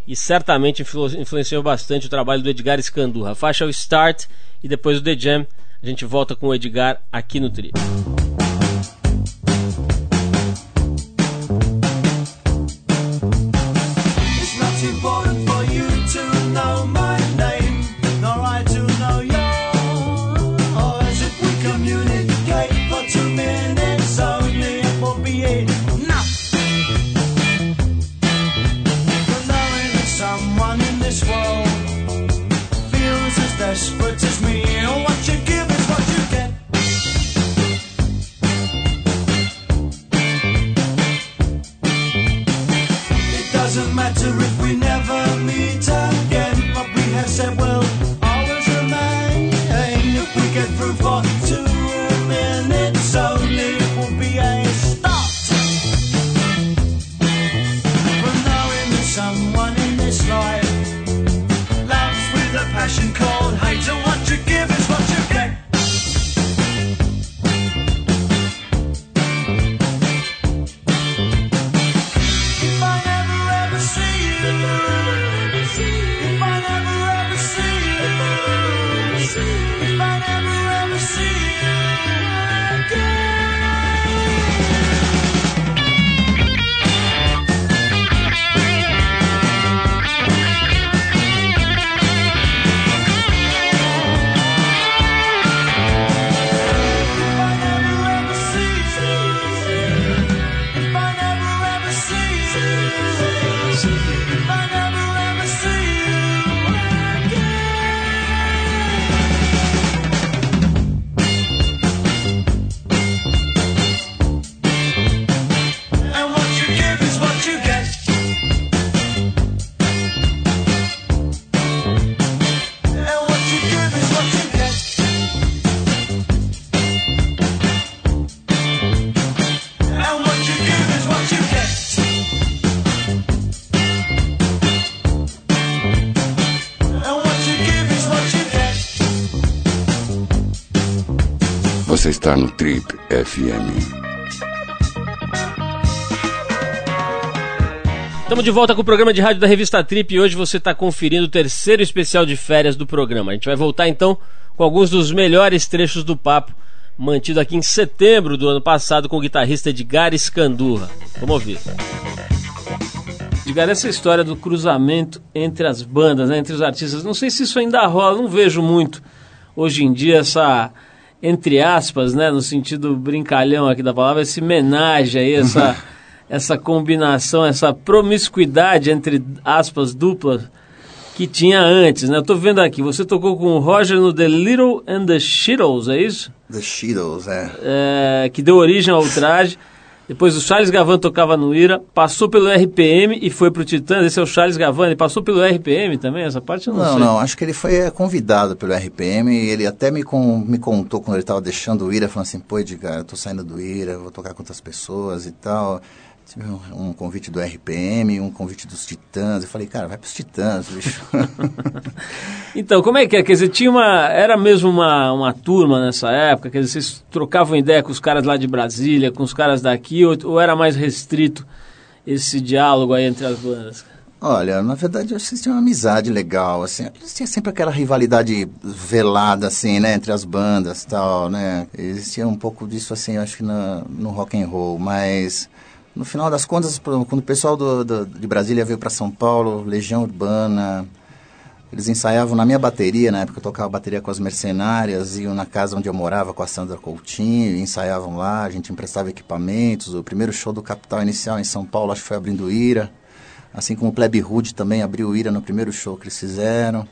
e certamente influenciou bastante o trabalho do Edgar Scandurra. A faixa é o Start e depois o The Jam. A gente volta com o Edgar aqui no Trio. Singing Você está no Trip FM. Estamos de volta com o programa de rádio da revista Trip e hoje você está conferindo o terceiro especial de férias do programa. A gente vai voltar então com alguns dos melhores trechos do papo mantido aqui em setembro do ano passado com o guitarrista Edgar Escandurra. Vamos ouvir. Edgar, essa história do cruzamento entre as bandas, né, entre os artistas, não sei se isso ainda rola, não vejo muito hoje em dia essa entre aspas, né, no sentido brincalhão aqui da palavra, esse homenagem aí, essa (laughs) essa combinação, essa promiscuidade entre aspas duplas que tinha antes, né? Eu tô vendo aqui, você tocou com o Roger no The Little and the Shittles, é isso? The Shittles, é. é. Que deu origem ao traje. Depois o Charles Gavan tocava no Ira, passou pelo RPM e foi pro Titãs. Esse é o Charles Gavan, ele passou pelo RPM também? Essa parte eu não, não sei. Não, não, acho que ele foi é, convidado pelo RPM e ele até me, com, me contou quando ele estava deixando o Ira, falando assim, pô Edgar, eu tô saindo do Ira, vou tocar com outras pessoas e tal. Um, convite do RPM, um convite dos Titãs. Eu falei, cara, vai para os Titãs, bicho. (laughs) então, como é que é? Quer dizer, tinha uma. Era mesmo uma, uma turma nessa época? Quer dizer, vocês trocavam ideia com os caras lá de Brasília, com os caras daqui, ou, ou era mais restrito esse diálogo aí entre as bandas? Olha, na verdade, eu acho que tinha uma amizade legal, assim. Existia sempre aquela rivalidade velada, assim, né, entre as bandas tal, né. Existia um pouco disso, assim, eu acho que no, no rock and roll, mas no final das contas, quando o pessoal do, do de Brasília veio para São Paulo, Legião Urbana, eles ensaiavam na minha bateria, na época eu tocava bateria com as mercenárias, iam na casa onde eu morava com a Sandra Coutinho, ensaiavam lá, a gente emprestava equipamentos. O primeiro show do Capital Inicial em São Paulo, acho que foi abrindo Ira. Assim como o Plebe Hood também abriu Ira no primeiro show que eles fizeram.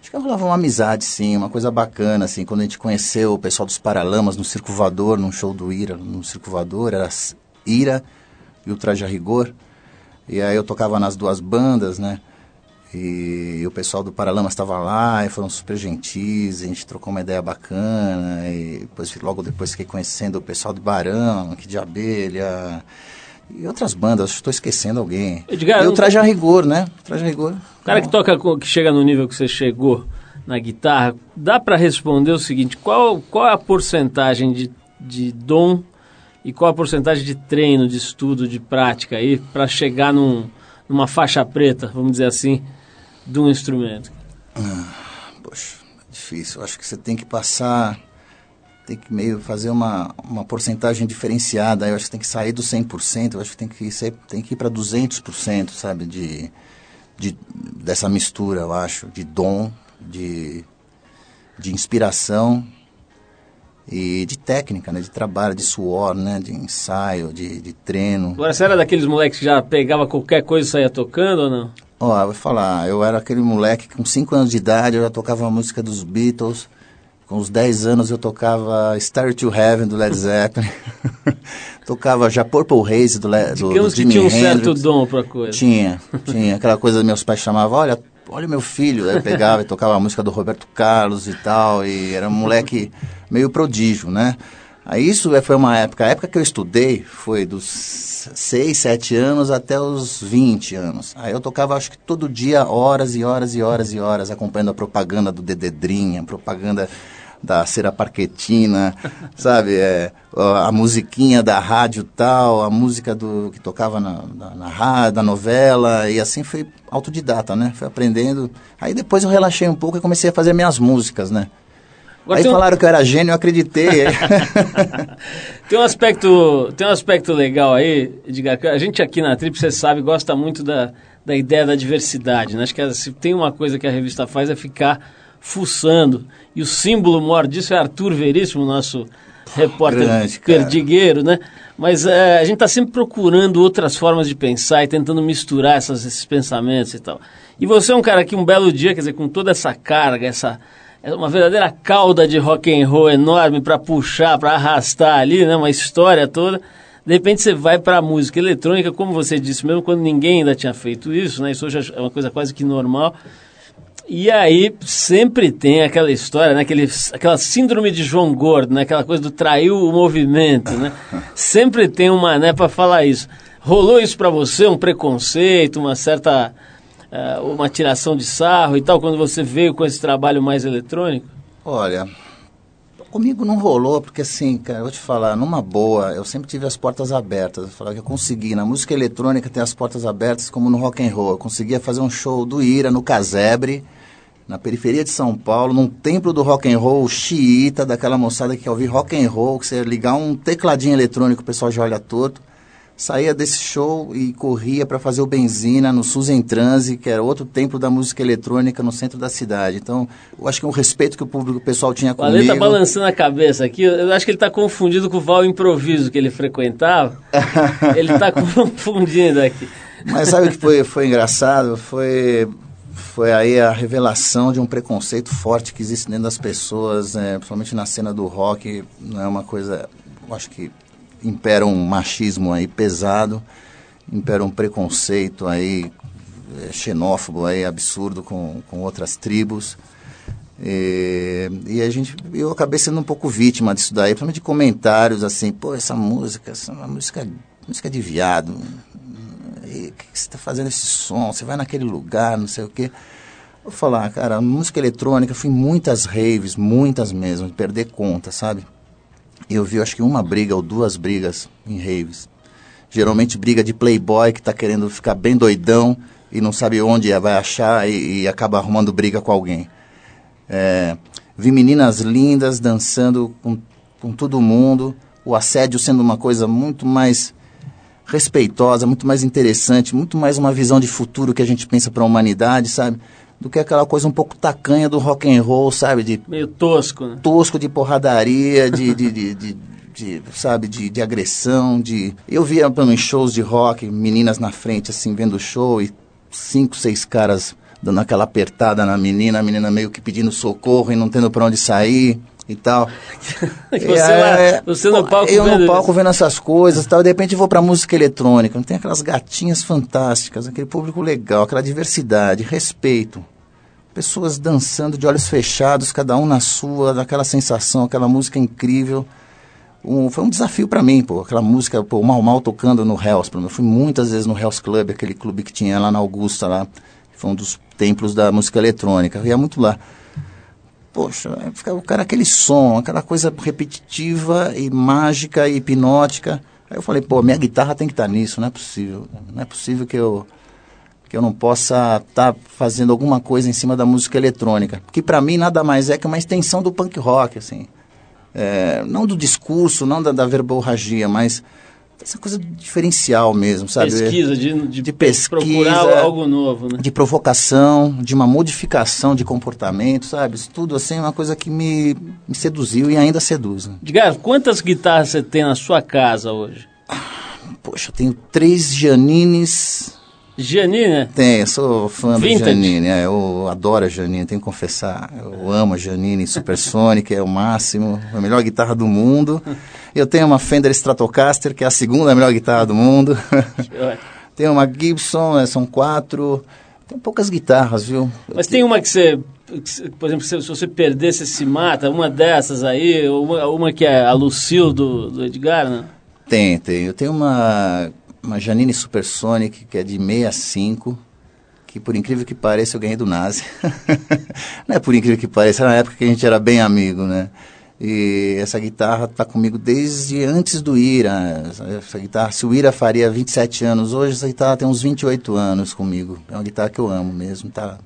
Acho que rolava uma amizade, sim, uma coisa bacana, assim, quando a gente conheceu o pessoal dos Paralamas no Circo Voador, num show do Ira, no Circo era Ira e o Traje a Rigor. E aí eu tocava nas duas bandas, né? E, e o pessoal do Paralamas estava lá e foram super gentis, a gente trocou uma ideia bacana. E depois, logo depois fiquei conhecendo o pessoal do Barão, aqui de Abelha. E outras bandas, estou esquecendo alguém. Edgar, e o Traje a Rigor, né? O Traje a Rigor. O cara que toca, que chega no nível que você chegou na guitarra, dá para responder o seguinte: qual, qual é a porcentagem de, de dom e qual a porcentagem de treino, de estudo, de prática aí para chegar num, numa faixa preta, vamos dizer assim, de um instrumento? Ah, poxa, é difícil. Acho que você tem que passar, tem que meio fazer uma, uma porcentagem diferenciada. Eu acho que tem que sair do 100%, eu acho que tem que, ser, tem que ir para 200%, sabe, de, de, dessa mistura, eu acho, de dom, de, de inspiração e de técnica, né, de trabalho, de suor, né, de ensaio, de, de treino. Agora, você era daqueles moleques que já pegava qualquer coisa e saía tocando ou não? Ó, oh, vou falar, eu era aquele moleque com 5 anos de idade, eu já tocava a música dos Beatles, com os 10 anos eu tocava Star to Heaven do Led Zeppelin, (laughs) tocava já Purple Haze do, Le, do, Digamos do Jimi que tinha um Hendrix. certo dom pra coisa. Tinha, tinha, aquela coisa que meus pais chamavam, olha, olha meu filho, aí eu pegava e tocava a música do Roberto Carlos e tal, e era um moleque meio prodígio, né? Aí isso foi uma época, a época que eu estudei foi dos 6, 7 anos até os 20 anos. Aí eu tocava acho que todo dia horas e horas e horas e horas acompanhando a propaganda do Dededrinha, propaganda da cera parquetina, (laughs) sabe? É, a musiquinha da rádio tal, a música do que tocava na, na, na rádio, da novela, e assim foi autodidata, né? Fui aprendendo. Aí depois eu relaxei um pouco e comecei a fazer minhas músicas, né? Agora, Aí falaram um... que eu era gênio, eu acreditei. (laughs) (laughs) tem um aspecto, tem um aspecto legal aí, Edgar, a gente aqui na Trip, você sabe, gosta muito da, da ideia da diversidade, né? Acho que se tem uma coisa que a revista faz é ficar fuçando. E o símbolo maior disso é Arthur Veríssimo, nosso repórter Grande, perdigueiro, né? Mas é, a gente está sempre procurando outras formas de pensar e tentando misturar essas, esses pensamentos e tal. E você é um cara que um belo dia, quer dizer, com toda essa carga, essa é uma verdadeira cauda de rock and roll enorme para puxar, para arrastar ali, né? Uma história toda. De repente você vai para a música eletrônica, como você disse mesmo, quando ninguém ainda tinha feito isso, né? Isso hoje é uma coisa quase que normal. E aí sempre tem aquela história, né? Aquele, aquela síndrome de João Gordo, né? Aquela coisa do traiu o movimento, né? (laughs) sempre tem um mané para falar isso. Rolou isso para você, um preconceito, uma certa... Uh, uma tiração de sarro e tal, quando você veio com esse trabalho mais eletrônico? Olha, comigo não rolou, porque assim, cara, eu vou te falar, numa boa, eu sempre tive as portas abertas. Eu falar que eu consegui, na música eletrônica tem as portas abertas como no rock and roll. Eu conseguia fazer um show do Ira no Casebre, na periferia de São Paulo, num templo do rock and roll xiita, daquela moçada que quer ouvir rock and roll, que você ligar um tecladinho eletrônico, o pessoal já olha torto saía desse show e corria para fazer o Benzina no Suzen Transe, que era outro templo da música eletrônica no centro da cidade. Então, eu acho que o respeito que o público o pessoal tinha comigo... O Ale tá balançando a cabeça aqui, eu acho que ele está confundido com o Val Improviso que ele frequentava. (laughs) ele está (laughs) confundindo aqui. Mas sabe o que foi, foi engraçado? Foi, foi aí a revelação de um preconceito forte que existe dentro das pessoas, né? principalmente na cena do rock, não é uma coisa, eu acho que impera um machismo aí pesado, impera um preconceito aí é, xenófobo aí absurdo com, com outras tribos. E, e, a gente, eu acabei sendo um pouco vítima disso daí, principalmente de comentários assim, pô, essa música, essa é uma música, música de viado. O que, que você está fazendo esse som? Você vai naquele lugar, não sei o quê. Vou falar, cara, música eletrônica, fui muitas raves, muitas mesmo, de perder conta, sabe? eu vi acho que uma briga ou duas brigas em raves. Geralmente briga de playboy que está querendo ficar bem doidão e não sabe onde vai achar e, e acaba arrumando briga com alguém. É, vi meninas lindas dançando com, com todo mundo, o assédio sendo uma coisa muito mais respeitosa, muito mais interessante, muito mais uma visão de futuro que a gente pensa para a humanidade, sabe? do que aquela coisa um pouco tacanha do rock and roll, sabe? De, Meio tosco, né? Tosco de porradaria, de, de, de, de, de, sabe, de, de agressão, de... Eu via em shows de rock, meninas na frente, assim, vendo o show e cinco, seis caras dando aquela apertada na menina, a menina meio que pedindo socorro e não tendo para onde sair e tal. (laughs) você, é, lá, você no palco Eu vendo no palco vendo essas coisas e tal, e de repente vou pra música eletrônica, tem aquelas gatinhas fantásticas, aquele público legal, aquela diversidade, respeito. Pessoas dançando de olhos fechados, cada um na sua, daquela sensação, aquela música incrível. Um, foi um desafio para mim, pô, aquela música, pô, Mal Mal tocando no Hells. Eu fui muitas vezes no Hells Club, aquele clube que tinha lá na Augusta, lá. Foi um dos templos da música eletrônica. Eu ia muito lá poxa, o cara aquele som, aquela coisa repetitiva e mágica e hipnótica. Aí eu falei, pô, minha guitarra tem que estar tá nisso, não é possível. Não é possível que eu que eu não possa estar tá fazendo alguma coisa em cima da música eletrônica, que para mim nada mais é que uma extensão do punk rock, assim. É, não do discurso, não da, da verborragia, mas essa coisa diferencial mesmo, sabe? Pesquisa, de, de, de pesquisa, procurar algo novo, né? De provocação, de uma modificação de comportamento, sabe? Isso tudo assim é uma coisa que me, me seduziu e ainda seduz. Né? Diga, quantas guitarras você tem na sua casa hoje? Poxa, eu tenho três Janines, Janine, né? Tem, eu sou fã Vintage. do Janine, é, eu adoro a Janine, tenho que confessar. Eu amo a Janine Supersonic, é o máximo, a melhor guitarra do mundo. Eu tenho uma Fender Stratocaster, que é a segunda melhor guitarra do mundo. (laughs) tenho uma Gibson, é, são quatro. Tem poucas guitarras, viu? Mas tem uma que você, por exemplo, se, você perder, você se mata, uma dessas aí, uma, uma que é a Lucille do, do Edgar, né? Tem, tem. Eu tenho uma uma Janine Supersonic, que é de 65, que por incrível que pareça eu ganhei do Nazi. (laughs) Não é por incrível que pareça, era na época que a gente era bem amigo, né? E essa guitarra está comigo desde antes do Ira. Essa guitarra, se o Ira faria 27 anos, hoje essa guitarra tem uns 28 anos comigo. É uma guitarra que eu amo mesmo, tá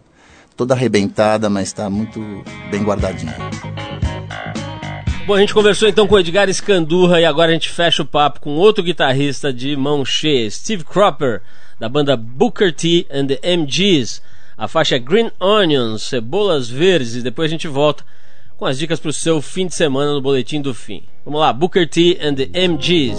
toda arrebentada, mas está muito bem guardadinha. Bom, a gente conversou então com o Edgar Escandurra e agora a gente fecha o papo com outro guitarrista de mão cheia, Steve Cropper, da banda Booker T and the MGs. A faixa é Green Onions, Cebolas Verdes, e depois a gente volta com as dicas para o seu fim de semana no Boletim do Fim. Vamos lá, Booker T and the MGs.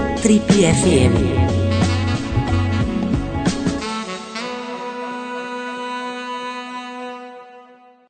Trip FM.